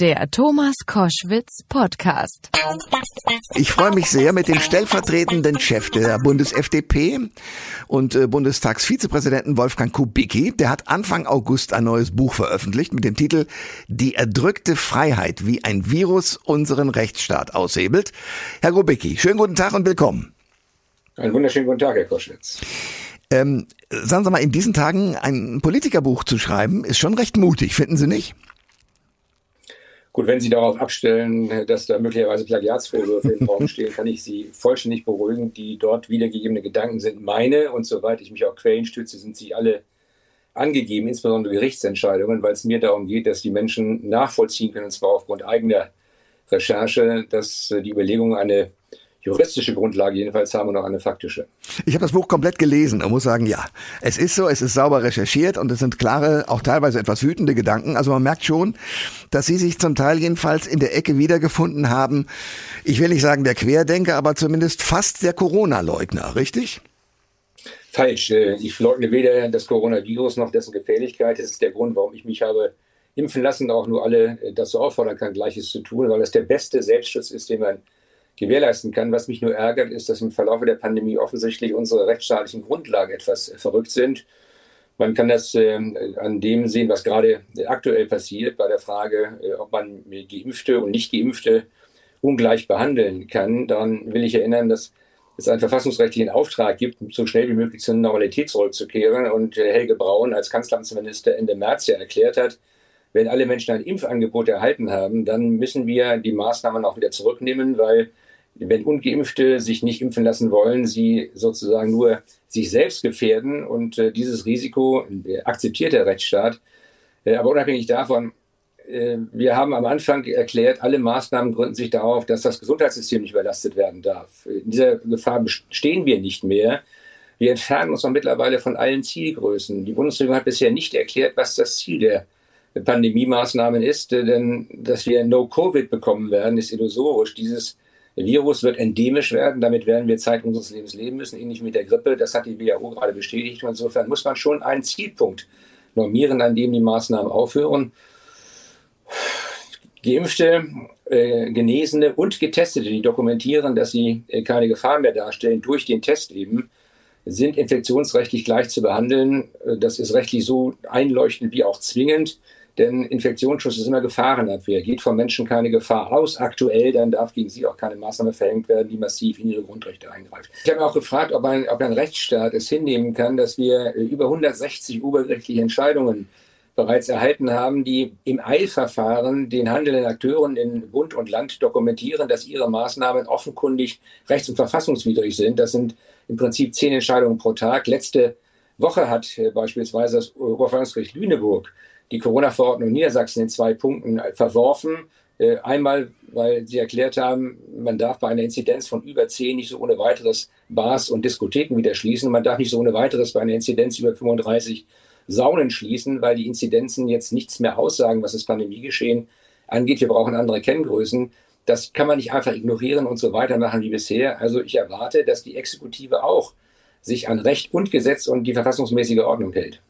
Der Thomas Koschwitz Podcast. Ich freue mich sehr mit dem stellvertretenden Chef der Bundes-FDP und äh, Bundestagsvizepräsidenten Wolfgang Kubicki. Der hat Anfang August ein neues Buch veröffentlicht mit dem Titel Die erdrückte Freiheit, wie ein Virus unseren Rechtsstaat aushebelt. Herr Kubicki, schönen guten Tag und willkommen. Einen wunderschönen guten Tag, Herr Koschwitz. Ähm, sagen Sie mal, in diesen Tagen ein Politikerbuch zu schreiben, ist schon recht mutig, finden Sie nicht? Gut, wenn Sie darauf abstellen, dass da möglicherweise Plagiatsvorwürfe im Raum stehen, kann ich Sie vollständig beruhigen. Die dort wiedergegebenen Gedanken sind meine und soweit ich mich auf Quellen stütze, sind sie alle angegeben, insbesondere Gerichtsentscheidungen, weil es mir darum geht, dass die Menschen nachvollziehen können, und zwar aufgrund eigener Recherche, dass die Überlegungen eine juristische Grundlage jedenfalls haben und auch eine faktische. Ich habe das Buch komplett gelesen und muss sagen, ja, es ist so, es ist sauber recherchiert und es sind klare, auch teilweise etwas wütende Gedanken. Also man merkt schon, dass Sie sich zum Teil jedenfalls in der Ecke wiedergefunden haben. Ich will nicht sagen der Querdenker, aber zumindest fast der Corona-Leugner, richtig? Falsch. Äh, ich leugne weder das Coronavirus noch dessen Gefährlichkeit. Das ist der Grund, warum ich mich habe impfen lassen, auch nur alle äh, dazu auffordern kann, Gleiches zu tun, weil das der beste Selbstschutz ist, den man gewährleisten kann. Was mich nur ärgert, ist, dass im Verlauf der Pandemie offensichtlich unsere rechtsstaatlichen Grundlagen etwas verrückt sind. Man kann das äh, an dem sehen, was gerade aktuell passiert, bei der Frage, äh, ob man Geimpfte und Nicht-Geimpfte ungleich behandeln kann. Daran will ich erinnern, dass es einen verfassungsrechtlichen Auftrag gibt, so schnell wie möglich zur Normalität zurückzukehren. Und äh, Helge Braun als Kanzleramtsminister Ende März ja erklärt hat, wenn alle Menschen ein Impfangebot erhalten haben, dann müssen wir die Maßnahmen auch wieder zurücknehmen, weil wenn Ungeimpfte sich nicht impfen lassen wollen, sie sozusagen nur sich selbst gefährden. Und äh, dieses Risiko akzeptiert der Rechtsstaat. Äh, aber unabhängig davon, äh, wir haben am Anfang erklärt, alle Maßnahmen gründen sich darauf, dass das Gesundheitssystem nicht überlastet werden darf. In dieser Gefahr stehen wir nicht mehr. Wir entfernen uns noch mittlerweile von allen Zielgrößen. Die Bundesregierung hat bisher nicht erklärt, was das Ziel der Pandemie-Maßnahmen ist, denn dass wir No-Covid bekommen werden, ist illusorisch. Dieses Virus wird endemisch werden, damit werden wir Zeit unseres Lebens leben müssen, ähnlich mit der Grippe. Das hat die WHO gerade bestätigt. Und insofern muss man schon einen Zielpunkt normieren, an dem die Maßnahmen aufhören. Geimpfte, äh, Genesene und Getestete, die dokumentieren, dass sie äh, keine Gefahr mehr darstellen durch den Test eben, sind infektionsrechtlich gleich zu behandeln. Äh, das ist rechtlich so einleuchtend wie auch zwingend. Denn Infektionsschutz ist immer Gefahrenabwehr. Geht vom Menschen keine Gefahr aus aktuell, dann darf gegen sie auch keine Maßnahme verhängt werden, die massiv in ihre Grundrechte eingreift. Ich habe auch gefragt, ob ein, ob ein Rechtsstaat es hinnehmen kann, dass wir äh, über 160 obergerichtliche Entscheidungen bereits erhalten haben, die im Eilverfahren den handelnden Akteuren in Bund und Land dokumentieren, dass ihre Maßnahmen offenkundig rechts- und verfassungswidrig sind. Das sind im Prinzip zehn Entscheidungen pro Tag. Letzte Woche hat äh, beispielsweise das Oberverwaltungsgericht Lüneburg die Corona-Verordnung Niedersachsen in zwei Punkten verworfen. Äh, einmal, weil sie erklärt haben, man darf bei einer Inzidenz von über 10 nicht so ohne weiteres Bars und Diskotheken wieder schließen. Man darf nicht so ohne weiteres bei einer Inzidenz über 35 Saunen schließen, weil die Inzidenzen jetzt nichts mehr aussagen, was das Pandemiegeschehen angeht. Wir brauchen andere Kenngrößen. Das kann man nicht einfach ignorieren und so weitermachen wie bisher. Also ich erwarte, dass die Exekutive auch sich an Recht und Gesetz und die verfassungsmäßige Ordnung hält.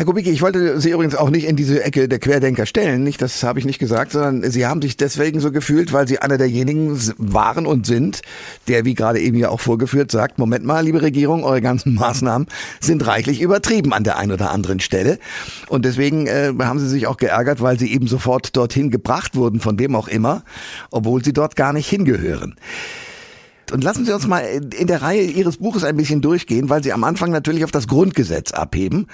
Herr Kubicki, ich wollte Sie übrigens auch nicht in diese Ecke der Querdenker stellen, nicht, das habe ich nicht gesagt, sondern Sie haben sich deswegen so gefühlt, weil Sie einer derjenigen waren und sind, der, wie gerade eben ja auch vorgeführt, sagt, Moment mal, liebe Regierung, eure ganzen Maßnahmen sind reichlich übertrieben an der einen oder anderen Stelle. Und deswegen äh, haben Sie sich auch geärgert, weil Sie eben sofort dorthin gebracht wurden, von wem auch immer, obwohl Sie dort gar nicht hingehören. Und lassen Sie uns mal in der Reihe Ihres Buches ein bisschen durchgehen, weil Sie am Anfang natürlich auf das Grundgesetz abheben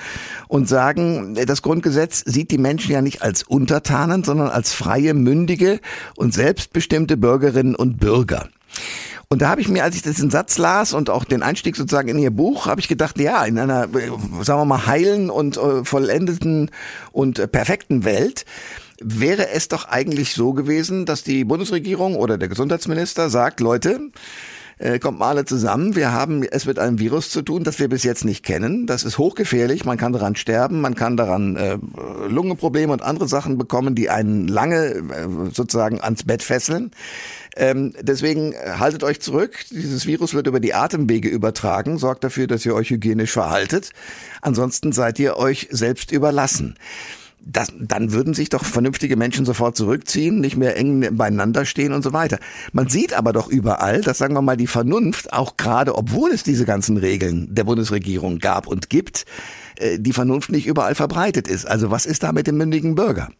und sagen, das Grundgesetz sieht die Menschen ja nicht als Untertanen, sondern als freie, mündige und selbstbestimmte Bürgerinnen und Bürger. Und da habe ich mir, als ich diesen Satz las und auch den Einstieg sozusagen in Ihr Buch, habe ich gedacht, ja, in einer, sagen wir mal, heilen und äh, vollendeten und äh, perfekten Welt wäre es doch eigentlich so gewesen, dass die Bundesregierung oder der Gesundheitsminister sagt, Leute, äh, kommt mal alle zusammen. Wir haben es mit einem Virus zu tun, das wir bis jetzt nicht kennen. Das ist hochgefährlich. Man kann daran sterben, man kann daran äh, Lungenprobleme und andere Sachen bekommen, die einen lange äh, sozusagen ans Bett fesseln. Ähm, deswegen äh, haltet euch zurück. Dieses Virus wird über die Atemwege übertragen. Sorgt dafür, dass ihr euch hygienisch verhaltet. Ansonsten seid ihr euch selbst überlassen. Das, dann würden sich doch vernünftige Menschen sofort zurückziehen, nicht mehr eng beieinander stehen und so weiter. Man sieht aber doch überall, dass sagen wir mal die Vernunft, auch gerade obwohl es diese ganzen Regeln der Bundesregierung gab und gibt, äh, die Vernunft nicht überall verbreitet ist. Also was ist da mit dem mündigen Bürger?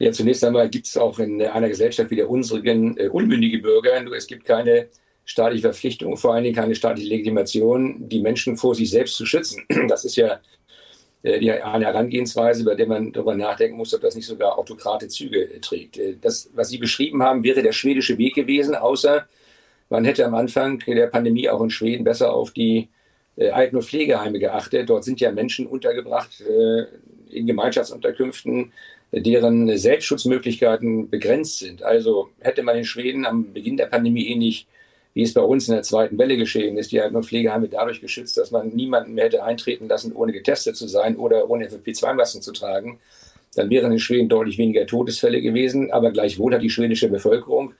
Ja, zunächst einmal gibt es auch in einer Gesellschaft wie der unsrigen äh, unmündige Bürger. Nur es gibt keine staatliche Verpflichtung, vor allen Dingen keine staatliche Legitimation, die Menschen vor sich selbst zu schützen. Das ist ja die, eine Herangehensweise, bei der man darüber nachdenken muss, ob das nicht sogar autokrate Züge äh, trägt. Äh, das, was Sie beschrieben haben, wäre der schwedische Weg gewesen, außer man hätte am Anfang der Pandemie auch in Schweden besser auf die äh, Alten- und Pflegeheime geachtet. Dort sind ja Menschen untergebracht äh, in Gemeinschaftsunterkünften, deren Selbstschutzmöglichkeiten begrenzt sind. Also hätte man in Schweden am Beginn der Pandemie ähnlich wie es bei uns in der zweiten Welle geschehen ist, die und Pflegeheime dadurch geschützt, dass man niemanden mehr hätte eintreten lassen, ohne getestet zu sein oder ohne FFP2-Masken zu tragen, dann wären in Schweden deutlich weniger Todesfälle gewesen. Aber gleichwohl hat die schwedische Bevölkerung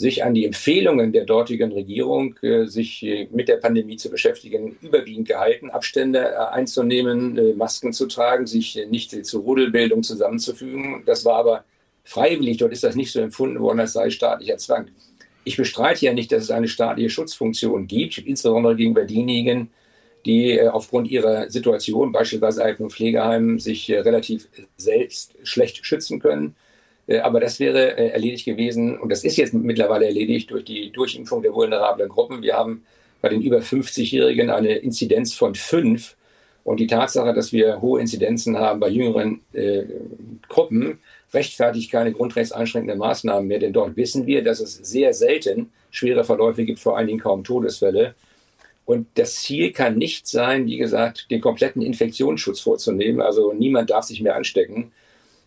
sich an die Empfehlungen der dortigen Regierung, äh, sich äh, mit der Pandemie zu beschäftigen, überwiegend gehalten, Abstände äh, einzunehmen, Masken zu tragen, sich nicht zur Rudelbildung zusammenzufügen. Das war aber freiwillig. Dort ist das nicht so empfunden worden, als sei staatlicher Zwang. Ich bestreite ja nicht, dass es eine staatliche Schutzfunktion gibt, insbesondere gegenüber denjenigen, die äh, aufgrund ihrer Situation, beispielsweise Alten- und Pflegeheimen, sich relativ selbst schlecht schützen können. Äh, aber das wäre äh, erledigt gewesen. Und das ist jetzt mittlerweile erledigt durch die Durchimpfung der vulnerablen Gruppen. Wir haben bei den über 50-Jährigen eine Inzidenz von fünf. Und die Tatsache, dass wir hohe Inzidenzen haben bei jüngeren äh, Gruppen, rechtfertigt keine grundrechtseinschränkenden Maßnahmen mehr, denn dort wissen wir, dass es sehr selten schwere Verläufe gibt, vor allen Dingen kaum Todesfälle. Und das Ziel kann nicht sein, wie gesagt, den kompletten Infektionsschutz vorzunehmen. Also niemand darf sich mehr anstecken.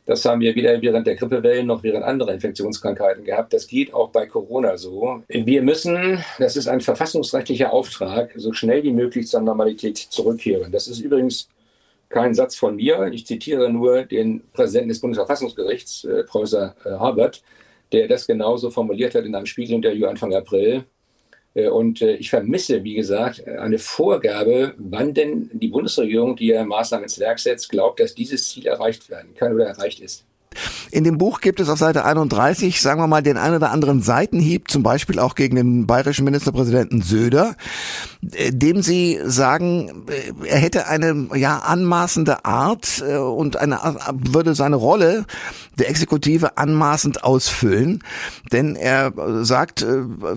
Das haben wir weder während der Grippewellen noch während anderer Infektionskrankheiten gehabt. Das geht auch bei Corona so. Wir müssen, das ist ein verfassungsrechtlicher Auftrag, so schnell wie möglich zur Normalität zurückkehren. Das ist übrigens kein Satz von mir. Ich zitiere nur den Präsidenten des Bundesverfassungsgerichts, äh, Professor äh, Harbert, der das genauso formuliert hat in einem Spiegelinterview Anfang April. Äh, und äh, ich vermisse, wie gesagt, eine Vorgabe, wann denn die Bundesregierung, die ja Maßnahmen ins Werk setzt, glaubt, dass dieses Ziel erreicht werden kann oder erreicht ist. In dem Buch gibt es auf Seite 31, sagen wir mal, den einen oder anderen Seitenhieb, zum Beispiel auch gegen den bayerischen Ministerpräsidenten Söder, äh, dem Sie sagen, äh, er hätte eine ja anmaßende Art äh, und eine würde seine Rolle der Exekutive anmaßend ausfüllen, denn er sagt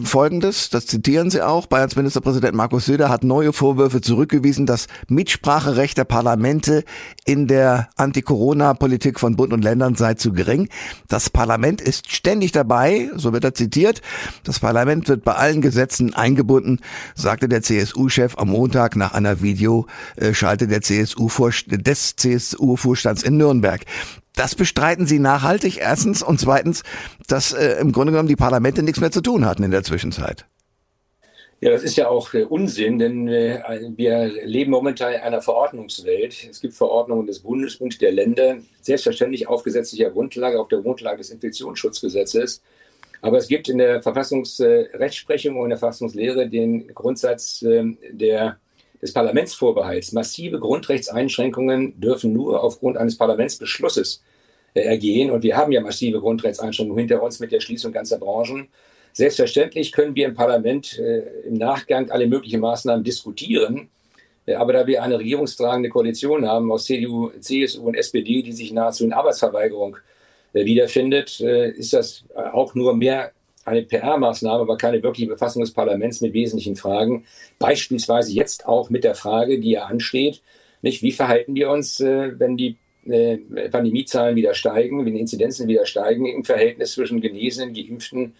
Folgendes, das zitieren Sie auch, Bayerns Ministerpräsident Markus Söder hat neue Vorwürfe zurückgewiesen, das Mitspracherecht der Parlamente in der Anti-Corona-Politik von Bund und Ländern sei zu gering. Das Parlament ist ständig dabei, so wird er zitiert. Das Parlament wird bei allen Gesetzen eingebunden, sagte der CSU-Chef am Montag nach einer Videoschalte der CSU des CSU-Vorstands in Nürnberg. Das bestreiten Sie nachhaltig, erstens, und zweitens, dass äh, im Grunde genommen die Parlamente nichts mehr zu tun hatten in der Zwischenzeit. Ja, das ist ja auch äh, Unsinn, denn äh, wir leben momentan in einer Verordnungswelt. Es gibt Verordnungen des Bundes und der Länder, selbstverständlich auf gesetzlicher Grundlage, auf der Grundlage des Infektionsschutzgesetzes. Aber es gibt in der Verfassungsrechtsprechung und in der Verfassungslehre den Grundsatz ähm, der, des Parlamentsvorbehalts. Massive Grundrechtseinschränkungen dürfen nur aufgrund eines Parlamentsbeschlusses äh, ergehen. Und wir haben ja massive Grundrechtseinschränkungen hinter uns mit der Schließung ganzer Branchen. Selbstverständlich können wir im Parlament äh, im Nachgang alle möglichen Maßnahmen diskutieren. Äh, aber da wir eine regierungstragende Koalition haben aus CDU, CSU und SPD, die sich nahezu in Arbeitsverweigerung äh, wiederfindet, ist das auch nur mehr eine PR-Maßnahme, aber keine wirkliche Befassung des Parlaments mit wesentlichen Fragen. Beispielsweise jetzt auch mit der Frage, die ja ansteht, nicht, wie verhalten wir uns, wenn die Pandemiezahlen wieder steigen, wenn die Inzidenzen wieder steigen im Verhältnis zwischen Genesenen, Geimpften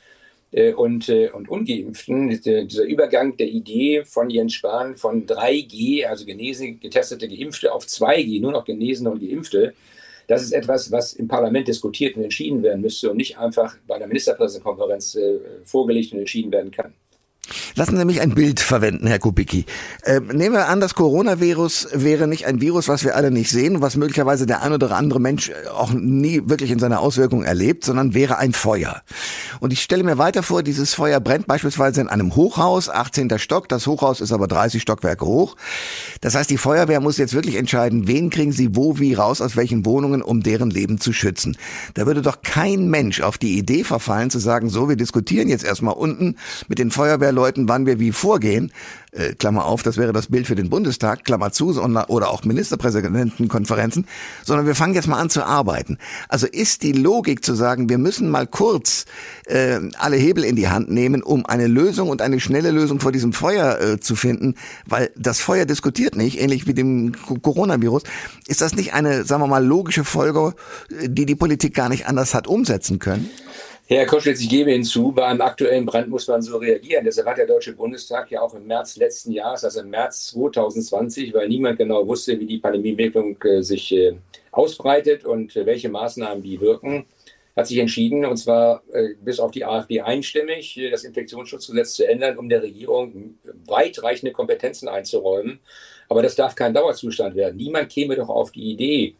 und, äh, und Ungeimpften, dieser Übergang der Idee von Jens Spahn von 3G, also Genesene, getestete Geimpfte, auf 2G, nur noch Genesene und Geimpfte, das ist etwas, was im Parlament diskutiert und entschieden werden müsste und nicht einfach bei einer Ministerpräsidentenkonferenz äh, vorgelegt und entschieden werden kann. Lassen Sie mich ein Bild verwenden, Herr Kubicki. Äh, nehmen wir an, das Coronavirus wäre nicht ein Virus, was wir alle nicht sehen, was möglicherweise der ein oder andere Mensch auch nie wirklich in seiner Auswirkung erlebt, sondern wäre ein Feuer. Und ich stelle mir weiter vor, dieses Feuer brennt beispielsweise in einem Hochhaus, 18. Stock, das Hochhaus ist aber 30 Stockwerke hoch. Das heißt, die Feuerwehr muss jetzt wirklich entscheiden, wen kriegen sie wo, wie raus, aus welchen Wohnungen, um deren Leben zu schützen. Da würde doch kein Mensch auf die Idee verfallen zu sagen, so, wir diskutieren jetzt erstmal unten mit den Feuerwehrleuten, wann wir wie vorgehen, äh, Klammer auf, das wäre das Bild für den Bundestag, Klammer zu, oder auch Ministerpräsidentenkonferenzen, sondern wir fangen jetzt mal an zu arbeiten. Also ist die Logik zu sagen, wir müssen mal kurz äh, alle Hebel in die Hand nehmen, um eine Lösung und eine schnelle Lösung vor diesem Feuer äh, zu finden, weil das Feuer diskutiert nicht, ähnlich wie dem Coronavirus. Ist das nicht eine, sagen wir mal, logische Folge, die die Politik gar nicht anders hat umsetzen können? Herr Koschwitz, ich gebe hinzu, bei einem aktuellen Brand muss man so reagieren. Deshalb hat der Deutsche Bundestag ja auch im März letzten Jahres, also im März 2020, weil niemand genau wusste, wie die Pandemieentwicklung äh, sich äh, ausbreitet und äh, welche Maßnahmen wie wirken, hat sich entschieden, und zwar äh, bis auf die AfD einstimmig, das Infektionsschutzgesetz zu ändern, um der Regierung weitreichende Kompetenzen einzuräumen. Aber das darf kein Dauerzustand werden. Niemand käme doch auf die Idee,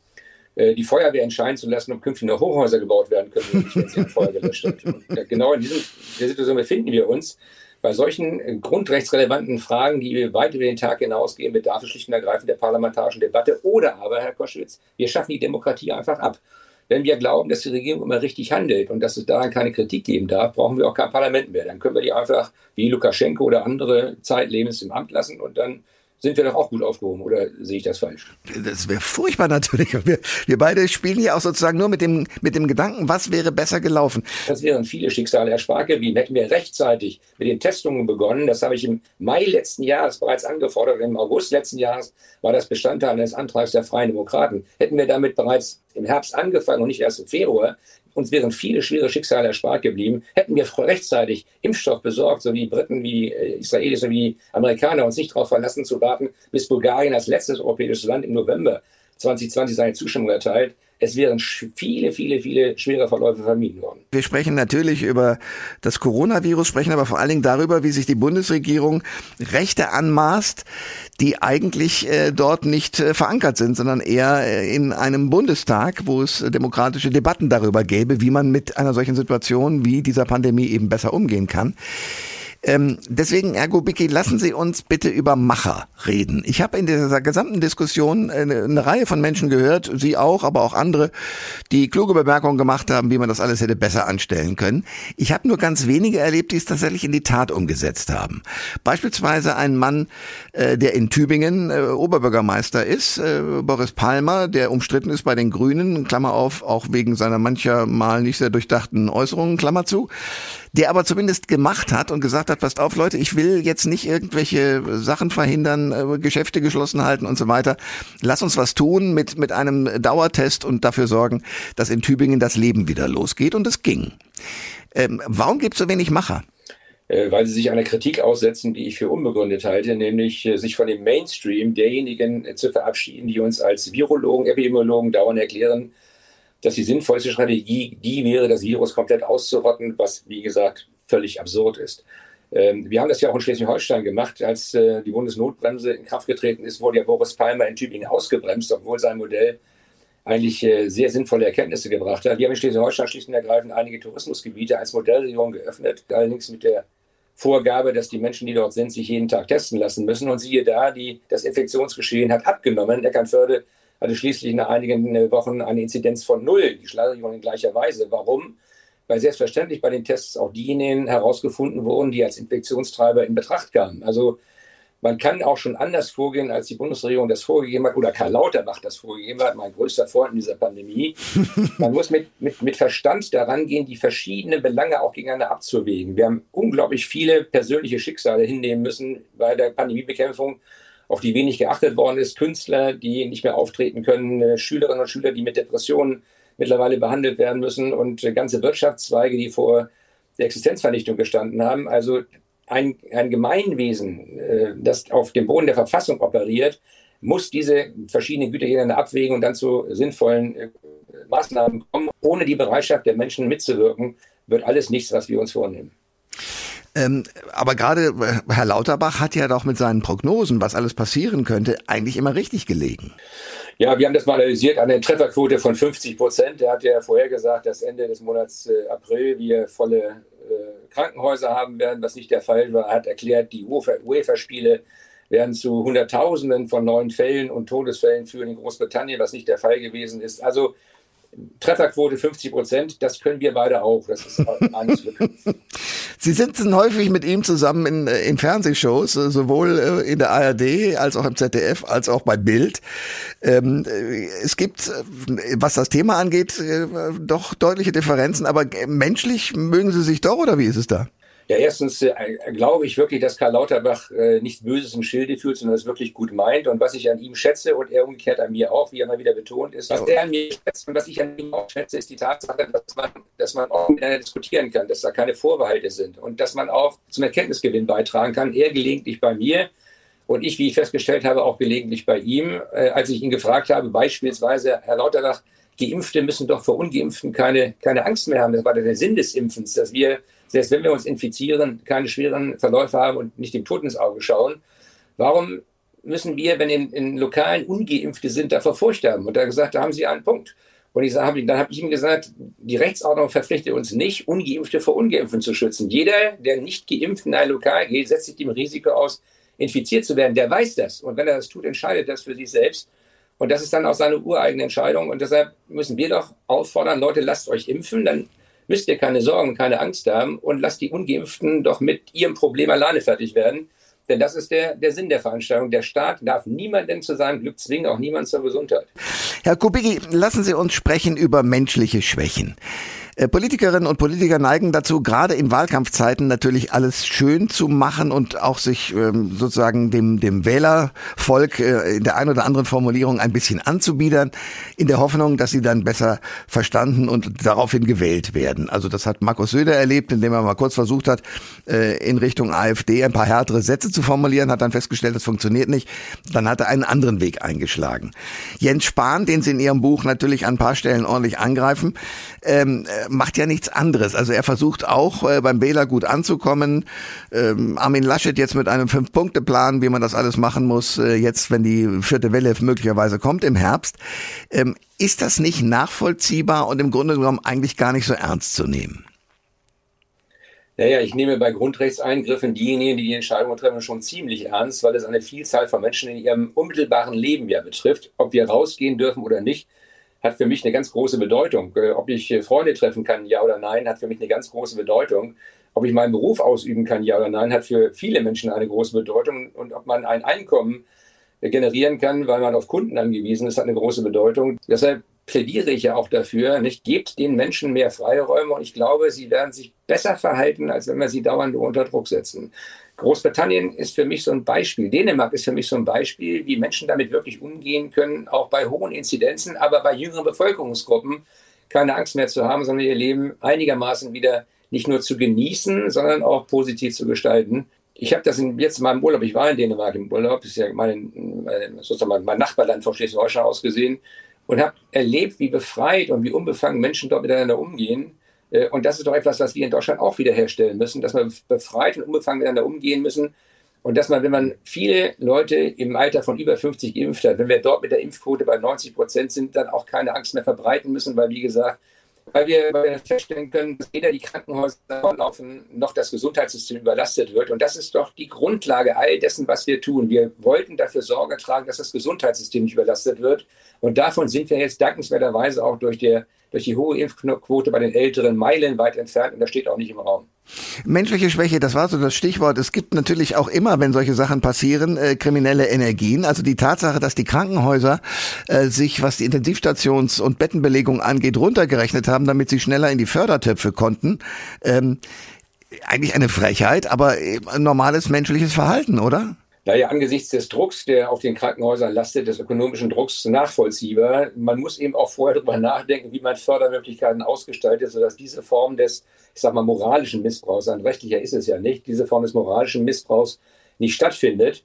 die Feuerwehr entscheiden zu lassen, ob künftig noch Hochhäuser gebaut werden können, wenn sie ein Feuer gelöscht hat. Und genau in diesem, der Situation befinden wir uns. Bei solchen äh, grundrechtsrelevanten Fragen, die weit über den Tag hinausgehen, bedarf es schlicht und ergreifend der parlamentarischen Debatte. Oder aber, Herr Koschwitz, wir schaffen die Demokratie einfach ab. Wenn wir glauben, dass die Regierung immer richtig handelt und dass es daran keine Kritik geben darf, brauchen wir auch kein Parlament mehr. Dann können wir die einfach wie Lukaschenko oder andere zeitlebens im Amt lassen und dann sind wir doch auch gut aufgehoben oder sehe ich das falsch? Das wäre furchtbar natürlich. Wir, wir beide spielen hier auch sozusagen nur mit dem, mit dem Gedanken, was wäre besser gelaufen. Das wären viele Schicksale erspart geblieben. Hätten wir rechtzeitig mit den Testungen begonnen, das habe ich im Mai letzten Jahres bereits angefordert, im August letzten Jahres war das Bestandteil eines Antrags der Freien Demokraten. Hätten wir damit bereits im Herbst angefangen und nicht erst im Februar, uns wären viele schwere Schicksale erspart geblieben. Hätten wir rechtzeitig Impfstoff besorgt, so wie Briten, wie äh, Israelis, so wie Amerikaner, uns nicht darauf verlassen zu warten, bis Bulgarien als letztes europäisches Land im November 2020 seine Zustimmung erteilt, es wären viele, viele, viele schwere Verläufe vermieden worden. Wir sprechen natürlich über das Coronavirus, sprechen aber vor allen Dingen darüber, wie sich die Bundesregierung Rechte anmaßt, die eigentlich äh, dort nicht äh, verankert sind, sondern eher äh, in einem Bundestag, wo es demokratische Debatten darüber gäbe, wie man mit einer solchen Situation wie dieser Pandemie eben besser umgehen kann. Ähm, deswegen, Ergo Bicki, lassen Sie uns bitte über Macher reden. Ich habe in dieser gesamten Diskussion eine, eine, Reihe von Menschen gehört, Sie auch, aber auch andere, die kluge Bemerkungen gemacht haben, wie man das alles hätte besser anstellen können. Ich habe nur ganz wenige erlebt, die es tatsächlich in die Tat umgesetzt haben. Beispielsweise ein Mann, äh, der in Tübingen äh, Oberbürgermeister ist, äh, Boris Palmer, der umstritten ist bei den Grünen, Klammer auf, auch wegen seiner mancher mal nicht sehr durchdachten Äußerungen, Klammer zu der aber zumindest gemacht hat und gesagt hat, passt auf Leute, ich will jetzt nicht irgendwelche Sachen verhindern, äh, Geschäfte geschlossen halten und so weiter. Lass uns was tun mit, mit einem Dauertest und dafür sorgen, dass in Tübingen das Leben wieder losgeht und es ging. Ähm, warum gibt es so wenig Macher? Äh, weil sie sich einer Kritik aussetzen, die ich für unbegründet halte, nämlich äh, sich von dem Mainstream derjenigen zu verabschieden, die uns als Virologen, Epidemiologen dauernd erklären, dass die sinnvollste Strategie die wäre, das Virus komplett auszurotten, was, wie gesagt, völlig absurd ist. Ähm, wir haben das ja auch in Schleswig-Holstein gemacht. Als äh, die Bundesnotbremse in Kraft getreten ist, wurde ja Boris Palmer in Tübingen ausgebremst, obwohl sein Modell eigentlich äh, sehr sinnvolle Erkenntnisse gebracht hat. Wir haben in Schleswig-Holstein schlicht und ergreifend einige Tourismusgebiete als Modellregion geöffnet, allerdings mit der Vorgabe, dass die Menschen, die dort sind, sich jeden Tag testen lassen müssen. Und siehe da, die, das Infektionsgeschehen hat abgenommen. Eckernförde hatte schließlich nach einigen äh, Wochen eine Inzidenz von null, die Schleierigung in gleicher Weise. Warum? Weil selbstverständlich bei den Tests auch diejenigen herausgefunden wurden, die als Infektionstreiber in Betracht kamen. Also man kann auch schon anders vorgehen, als die Bundesregierung das vorgegeben hat, oder Karl Lauterbach das vorgegeben hat, mein größter Freund in dieser Pandemie. Man muss mit, mit, mit Verstand daran gehen, die verschiedenen Belange auch gegeneinander abzuwägen. Wir haben unglaublich viele persönliche Schicksale hinnehmen müssen bei der Pandemiebekämpfung auf die wenig geachtet worden ist, Künstler, die nicht mehr auftreten können, äh, Schülerinnen und Schüler, die mit Depressionen mittlerweile behandelt werden müssen und äh, ganze Wirtschaftszweige, die vor der Existenzvernichtung gestanden haben. Also ein, ein Gemeinwesen, äh, das auf dem Boden der Verfassung operiert, muss diese verschiedenen Güter gegeneinander abwägen und dann zu sinnvollen Maßnahmen kommen. Ohne die Bereitschaft der Menschen mitzuwirken, wird alles nichts, was wir uns vornehmen. Ähm, aber gerade äh, Herr Lauterbach hat ja doch mit seinen Prognosen, was alles passieren könnte, eigentlich immer richtig gelegen. Ja, wir haben das mal analysiert an der Trefferquote von 50 Prozent. Er hat ja vorher gesagt, dass Ende des Monats äh, April wir volle äh, Krankenhäuser haben werden, was nicht der Fall war. Er hat erklärt, die UEFA-Spiele werden zu Hunderttausenden von neuen Fällen und Todesfällen führen in Großbritannien, was nicht der Fall gewesen ist. Also Trefferquote 50 Prozent, das können wir beide auch. Das ist alles Sie sitzen häufig mit ihm zusammen in, äh, in Fernsehshows, äh, sowohl äh, in der ARD als auch im ZDF, als auch bei Bild. Ähm, es gibt, was das Thema angeht, doch deutliche Differenzen, aber menschlich mögen Sie sich doch oder wie ist es da? Ja, erstens äh, glaube ich wirklich, dass Karl Lauterbach äh, nichts Böses im Schilde führt, sondern es wirklich gut meint. Und was ich an ihm schätze und er umgekehrt an mir auch, wie er mal wieder betont, ist, was er an mir schätzt und was ich an ihm auch schätze, ist die Tatsache, dass man, dass man auch miteinander diskutieren kann, dass da keine Vorbehalte sind und dass man auch zum Erkenntnisgewinn beitragen kann. Er gelegentlich bei mir und ich, wie ich festgestellt habe, auch gelegentlich bei ihm. Äh, als ich ihn gefragt habe, beispielsweise, Herr Lauterbach, Geimpfte müssen doch vor Ungeimpften keine, keine Angst mehr haben. Das war der Sinn des Impfens, dass wir selbst wenn wir uns infizieren, keine schweren Verläufe haben und nicht dem Tod ins Auge schauen. Warum müssen wir, wenn in, in Lokalen Ungeimpfte sind, davor Furcht haben? Und er hat gesagt, da haben Sie einen Punkt. Und ich sag, dann habe ich ihm gesagt, die Rechtsordnung verpflichtet uns nicht, Ungeimpfte vor Ungeimpften zu schützen. Jeder, der nicht geimpft in ein Lokal geht, setzt sich dem Risiko aus, infiziert zu werden. Der weiß das. Und wenn er das tut, entscheidet das für sich selbst. Und das ist dann auch seine ureigene Entscheidung. Und deshalb müssen wir doch auffordern, Leute, lasst euch impfen. Dann müsst ihr keine Sorgen, keine Angst haben und lasst die Ungeimpften doch mit ihrem Problem alleine fertig werden. Denn das ist der, der Sinn der Veranstaltung. Der Staat darf niemanden zu seinem Glück zwingen, auch niemand zur Gesundheit. Herr Kubicki, lassen Sie uns sprechen über menschliche Schwächen. Äh, Politikerinnen und Politiker neigen dazu, gerade in Wahlkampfzeiten natürlich alles schön zu machen und auch sich ähm, sozusagen dem, dem Wählervolk äh, in der einen oder anderen Formulierung ein bisschen anzubiedern, in der Hoffnung, dass sie dann besser verstanden und daraufhin gewählt werden. Also das hat Markus Söder erlebt, indem er mal kurz versucht hat, äh, in Richtung AfD ein paar härtere Sätze zu formulieren, hat dann festgestellt, das funktioniert nicht. Dann hat er einen anderen Weg eingeschlagen. Jens Spahn, den Sie in Ihrem Buch natürlich an ein paar Stellen ordentlich angreifen, ähm, macht ja nichts anderes. Also er versucht auch äh, beim Wähler gut anzukommen. Ähm, Armin Laschet jetzt mit einem Fünf-Punkte-Plan, wie man das alles machen muss, äh, jetzt, wenn die vierte Welle möglicherweise kommt im Herbst. Ähm, ist das nicht nachvollziehbar und im Grunde genommen eigentlich gar nicht so ernst zu nehmen? Naja, ich nehme bei Grundrechtseingriffen diejenigen, die die Entscheidungen treffen, schon ziemlich ernst, weil es eine Vielzahl von Menschen in ihrem unmittelbaren Leben ja betrifft. Ob wir rausgehen dürfen oder nicht, hat für mich eine ganz große Bedeutung. Äh, ob ich äh, Freunde treffen kann, ja oder nein, hat für mich eine ganz große Bedeutung. Ob ich meinen Beruf ausüben kann, ja oder nein, hat für viele Menschen eine große Bedeutung. Und ob man ein Einkommen äh, generieren kann, weil man auf Kunden angewiesen ist, hat eine große Bedeutung. Deshalb plädiere ich ja auch dafür, nicht gebt den Menschen mehr Freiräume und ich glaube, sie werden sich besser verhalten, als wenn wir sie dauernd unter Druck setzen. Großbritannien ist für mich so ein Beispiel. Dänemark ist für mich so ein Beispiel, wie Menschen damit wirklich umgehen können, auch bei hohen Inzidenzen, aber bei jüngeren Bevölkerungsgruppen keine Angst mehr zu haben, sondern ihr Leben einigermaßen wieder nicht nur zu genießen, sondern auch positiv zu gestalten. Ich habe das in, jetzt in meinem Urlaub, ich war in Dänemark im Urlaub, ist ja mein, sozusagen mein Nachbarland von Schleswig-Holstein aus gesehen, und habe erlebt, wie befreit und wie unbefangen Menschen dort miteinander umgehen und das ist doch etwas, was wir in Deutschland auch wiederherstellen müssen, dass wir befreit und unbefangen miteinander umgehen müssen. Und dass man, wenn man viele Leute im Alter von über 50 geimpft hat, wenn wir dort mit der Impfquote bei 90 Prozent sind, dann auch keine Angst mehr verbreiten müssen, weil, wie gesagt, weil wir, wir feststellen können, dass weder die Krankenhäuser laufen, noch das Gesundheitssystem überlastet wird. Und das ist doch die Grundlage all dessen, was wir tun. Wir wollten dafür Sorge tragen, dass das Gesundheitssystem nicht überlastet wird. Und davon sind wir jetzt dankenswerterweise auch durch, der, durch die hohe Impfquote bei den Älteren meilenweit entfernt. Und das steht auch nicht im Raum. Menschliche Schwäche, das war so das Stichwort. Es gibt natürlich auch immer, wenn solche Sachen passieren, äh, kriminelle Energien. Also die Tatsache, dass die Krankenhäuser äh, sich, was die Intensivstations- und Bettenbelegung angeht, runtergerechnet haben, damit sie schneller in die Fördertöpfe konnten. Ähm, eigentlich eine Frechheit, aber äh, normales menschliches Verhalten, oder? Naja, angesichts des Drucks, der auf den Krankenhäusern lastet, des ökonomischen Drucks nachvollziehbar. Man muss eben auch vorher darüber nachdenken, wie man Fördermöglichkeiten ausgestaltet, sodass diese Form des, ich sag mal, moralischen Missbrauchs, ein rechtlicher ist es ja nicht, diese Form des moralischen Missbrauchs nicht stattfindet.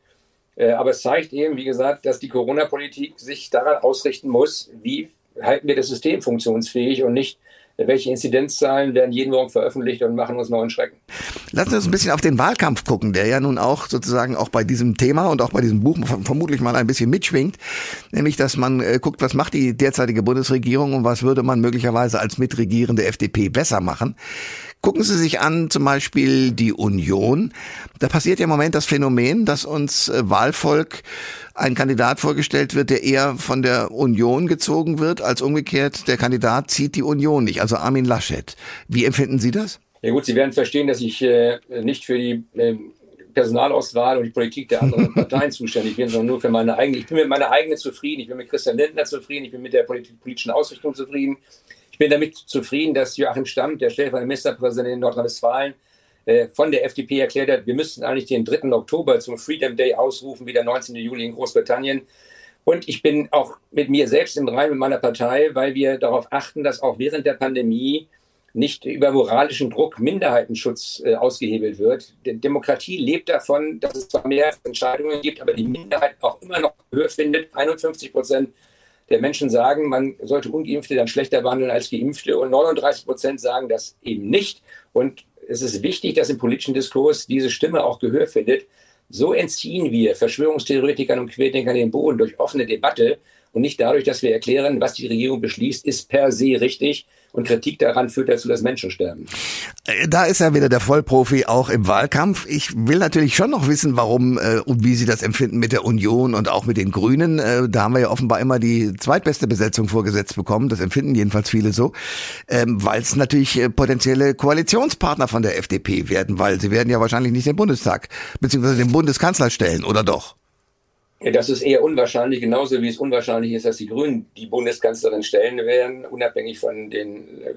Äh, aber es zeigt eben, wie gesagt, dass die Corona-Politik sich daran ausrichten muss, wie halten wir das System funktionsfähig und nicht welche Inzidenzzahlen werden jeden Morgen veröffentlicht und machen uns neuen Schrecken. Lassen Sie uns ein bisschen auf den Wahlkampf gucken, der ja nun auch sozusagen auch bei diesem Thema und auch bei diesem Buch vermutlich mal ein bisschen mitschwingt. Nämlich, dass man äh, guckt, was macht die derzeitige Bundesregierung und was würde man möglicherweise als mitregierende FDP besser machen. Gucken Sie sich an zum Beispiel die Union. Da passiert ja im Moment das Phänomen, dass uns äh, Wahlvolk ein Kandidat vorgestellt wird, der eher von der Union gezogen wird, als umgekehrt der Kandidat zieht die Union nicht, also Armin Laschet. Wie empfinden Sie das? Ja gut, Sie werden verstehen, dass ich äh, nicht für die äh, Personalauswahl und die Politik der anderen Parteien zuständig bin, sondern nur für meine eigene. Ich bin mit meiner eigenen zufrieden, ich bin mit Christian Lindner zufrieden, ich bin mit der politischen Ausrichtung zufrieden bin damit zufrieden, dass Joachim Stamm, der stellvertretende Ministerpräsident in Nordrhein-Westfalen, äh, von der FDP erklärt hat, wir müssten eigentlich den 3. Oktober zum Freedom Day ausrufen, wie der 19. Juli in Großbritannien. Und ich bin auch mit mir selbst im Rein mit meiner Partei, weil wir darauf achten, dass auch während der Pandemie nicht über moralischen Druck Minderheitenschutz äh, ausgehebelt wird. Die Demokratie lebt davon, dass es zwar mehr Entscheidungen gibt, aber die Minderheit auch immer noch Höhe findet. 51 Prozent der Menschen sagen, man sollte Ungeimpfte dann schlechter behandeln als Geimpfte und 39 Prozent sagen das eben nicht. Und es ist wichtig, dass im politischen Diskurs diese Stimme auch Gehör findet. So entziehen wir Verschwörungstheoretikern und Querdenkern den Boden durch offene Debatte und nicht dadurch, dass wir erklären, was die Regierung beschließt, ist per se richtig und Kritik daran führt dazu, dass Menschen sterben. Äh, da ist ja wieder der Vollprofi auch im Wahlkampf. Ich will natürlich schon noch wissen, warum äh, und wie Sie das empfinden mit der Union und auch mit den Grünen. Äh, da haben wir ja offenbar immer die zweitbeste Besetzung vorgesetzt bekommen. Das empfinden jedenfalls viele so, ähm, weil es natürlich äh, potenzielle Koalitionspartner von der FDP werden, weil sie werden ja wahrscheinlich nicht den Bundestag bzw. den Bundeskanzler stellen, oder doch? Das ist eher unwahrscheinlich, genauso wie es unwahrscheinlich ist, dass die Grünen die Bundeskanzlerin stellen werden, unabhängig von den, äh,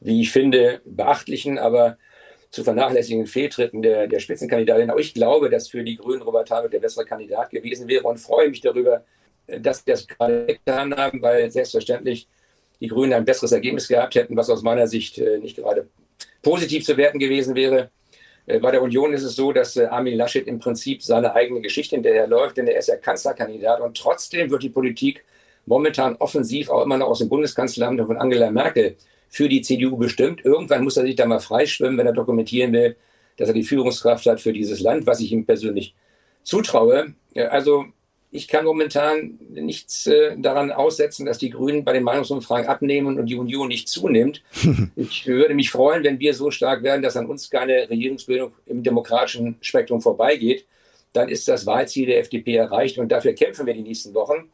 wie ich finde, beachtlichen, aber zu vernachlässigen Fehltritten der, der Spitzenkandidatin. Aber ich glaube, dass für die Grünen Robert Habeck der bessere Kandidat gewesen wäre und freue mich darüber, dass sie das gerade getan haben, weil selbstverständlich die Grünen ein besseres Ergebnis gehabt hätten, was aus meiner Sicht äh, nicht gerade positiv zu werten gewesen wäre. Äh, bei der Union ist es so, dass äh, Armin Laschet im Prinzip seine eigene Geschichte hinterherläuft, denn er ist ja Kanzlerkandidat und trotzdem wird die Politik momentan offensiv auch immer noch aus dem Bundeskanzleramt von Angela Merkel für die CDU bestimmt. Irgendwann muss er sich da mal freischwimmen, wenn er dokumentieren will, dass er die Führungskraft hat für dieses Land, was ich ihm persönlich zutraue. Also ich kann momentan nichts äh, daran aussetzen, dass die Grünen bei den Meinungsumfragen abnehmen und die Union nicht zunimmt. ich würde mich freuen, wenn wir so stark werden, dass an uns keine Regierungsbildung im demokratischen Spektrum vorbeigeht. Dann ist das Wahlziel der FDP erreicht und dafür kämpfen wir die nächsten Wochen.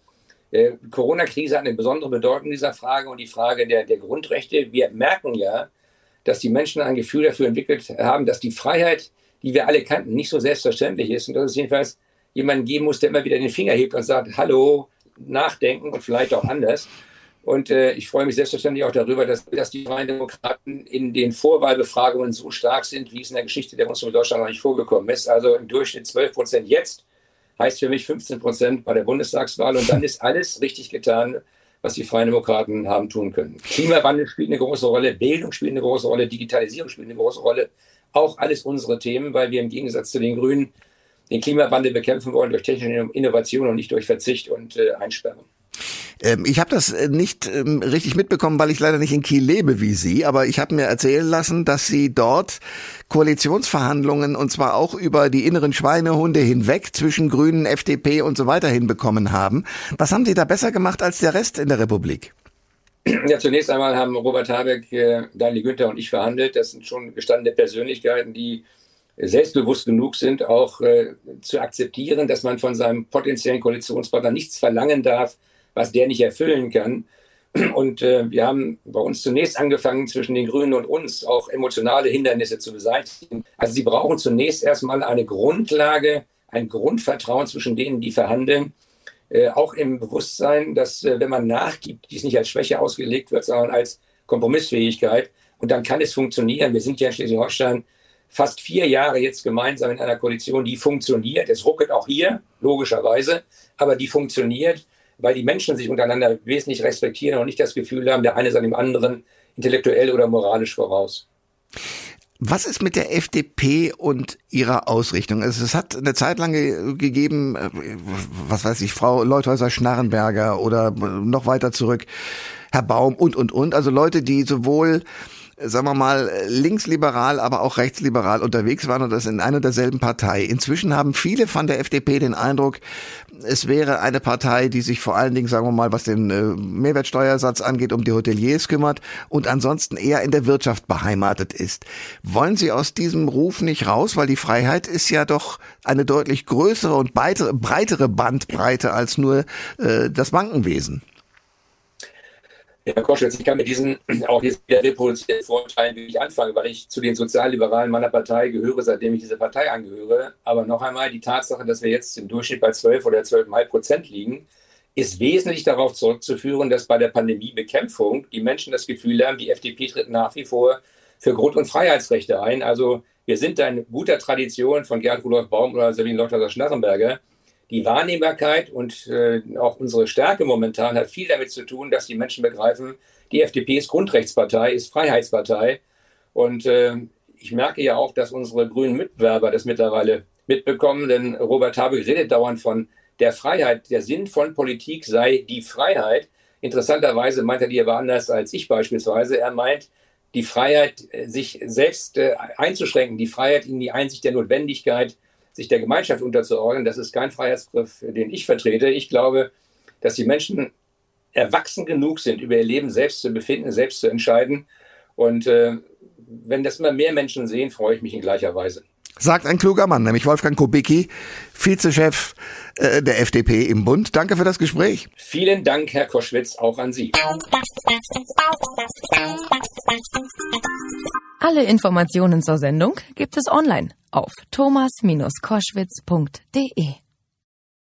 Äh, Corona-Krise hat eine besondere Bedeutung in dieser Frage und die Frage der, der Grundrechte. Wir merken ja, dass die Menschen ein Gefühl dafür entwickelt haben, dass die Freiheit, die wir alle kannten, nicht so selbstverständlich ist. Und das ist jedenfalls jemanden geben muss, der immer wieder den Finger hebt und sagt, hallo, nachdenken und vielleicht auch anders. Und äh, ich freue mich selbstverständlich auch darüber, dass, dass die Freien Demokraten in den Vorwahlbefragungen so stark sind, wie es in der Geschichte der Bundesrepublik Deutschland noch nicht vorgekommen ist. Also im Durchschnitt 12 Prozent jetzt heißt für mich 15 Prozent bei der Bundestagswahl. Und dann ist alles richtig getan, was die Freien Demokraten haben tun können. Klimawandel spielt eine große Rolle, Bildung spielt eine große Rolle, Digitalisierung spielt eine große Rolle. Auch alles unsere Themen, weil wir im Gegensatz zu den Grünen den Klimawandel bekämpfen wollen durch technische Innovation und nicht durch Verzicht und äh, Einsperren. Ähm, ich habe das äh, nicht ähm, richtig mitbekommen, weil ich leider nicht in Kiel lebe wie Sie, aber ich habe mir erzählen lassen, dass Sie dort Koalitionsverhandlungen und zwar auch über die inneren Schweinehunde hinweg zwischen Grünen, FDP und so weiter hinbekommen haben. Was haben Sie da besser gemacht als der Rest in der Republik? Ja, zunächst einmal haben Robert Habeck, äh, Daniel Günther und ich verhandelt. Das sind schon gestandene Persönlichkeiten, die selbstbewusst genug sind, auch äh, zu akzeptieren, dass man von seinem potenziellen Koalitionspartner nichts verlangen darf, was der nicht erfüllen kann. Und äh, wir haben bei uns zunächst angefangen, zwischen den Grünen und uns auch emotionale Hindernisse zu beseitigen. Also sie brauchen zunächst erstmal eine Grundlage, ein Grundvertrauen zwischen denen, die verhandeln. Äh, auch im Bewusstsein, dass äh, wenn man nachgibt, dies nicht als Schwäche ausgelegt wird, sondern als Kompromissfähigkeit. Und dann kann es funktionieren. Wir sind ja in Schleswig-Holstein fast vier Jahre jetzt gemeinsam in einer Koalition, die funktioniert. Es ruckelt auch hier, logischerweise, aber die funktioniert, weil die Menschen sich untereinander wesentlich respektieren und nicht das Gefühl haben, der eine sei dem anderen intellektuell oder moralisch voraus. Was ist mit der FDP und ihrer Ausrichtung? Also es hat eine Zeit lang gegeben, äh, was weiß ich, Frau Leuthäuser-Schnarrenberger oder noch weiter zurück, Herr Baum und, und, und. Also Leute, die sowohl sagen wir mal, linksliberal, aber auch rechtsliberal unterwegs waren und das in einer derselben Partei. Inzwischen haben viele von der FDP den Eindruck, es wäre eine Partei, die sich vor allen Dingen, sagen wir mal, was den äh, Mehrwertsteuersatz angeht, um die Hoteliers kümmert und ansonsten eher in der Wirtschaft beheimatet ist. Wollen Sie aus diesem Ruf nicht raus, weil die Freiheit ist ja doch eine deutlich größere und breitere Bandbreite als nur äh, das Bankenwesen. Herr Koschwitz, ich kann mit diesen auch jetzt wieder reproduzierten Vorurteilen wirklich anfangen, weil ich zu den Sozialliberalen meiner Partei gehöre, seitdem ich diese Partei angehöre. Aber noch einmal, die Tatsache, dass wir jetzt im Durchschnitt bei 12 oder 12,5 Prozent liegen, ist wesentlich darauf zurückzuführen, dass bei der Pandemiebekämpfung die Menschen das Gefühl haben, die FDP tritt nach wie vor für Grund- und Freiheitsrechte ein. Also wir sind da in guter Tradition von Gerd Rudolf Baum oder Sabine Leuthauser-Schnarrenberger, die Wahrnehmbarkeit und äh, auch unsere Stärke momentan hat viel damit zu tun, dass die Menschen begreifen, die FDP ist Grundrechtspartei, ist Freiheitspartei. Und äh, ich merke ja auch, dass unsere grünen Mitbewerber das mittlerweile mitbekommen, denn Robert Habeck redet dauernd von der Freiheit. Der Sinn von Politik sei die Freiheit. Interessanterweise meint er die aber anders als ich beispielsweise. Er meint, die Freiheit, äh, sich selbst äh, einzuschränken, die Freiheit in die Einsicht der Notwendigkeit, sich der Gemeinschaft unterzuordnen, das ist kein Freiheitsbegriff, den ich vertrete. Ich glaube, dass die Menschen erwachsen genug sind, über ihr Leben selbst zu befinden, selbst zu entscheiden. Und äh, wenn das immer mehr Menschen sehen, freue ich mich in gleicher Weise. Sagt ein kluger Mann, nämlich Wolfgang Kubicki, Vizechef äh, der FDP im Bund. Danke für das Gespräch. Vielen Dank, Herr Koschwitz, auch an Sie. Alle Informationen zur Sendung gibt es online auf thomas-koschwitz.de.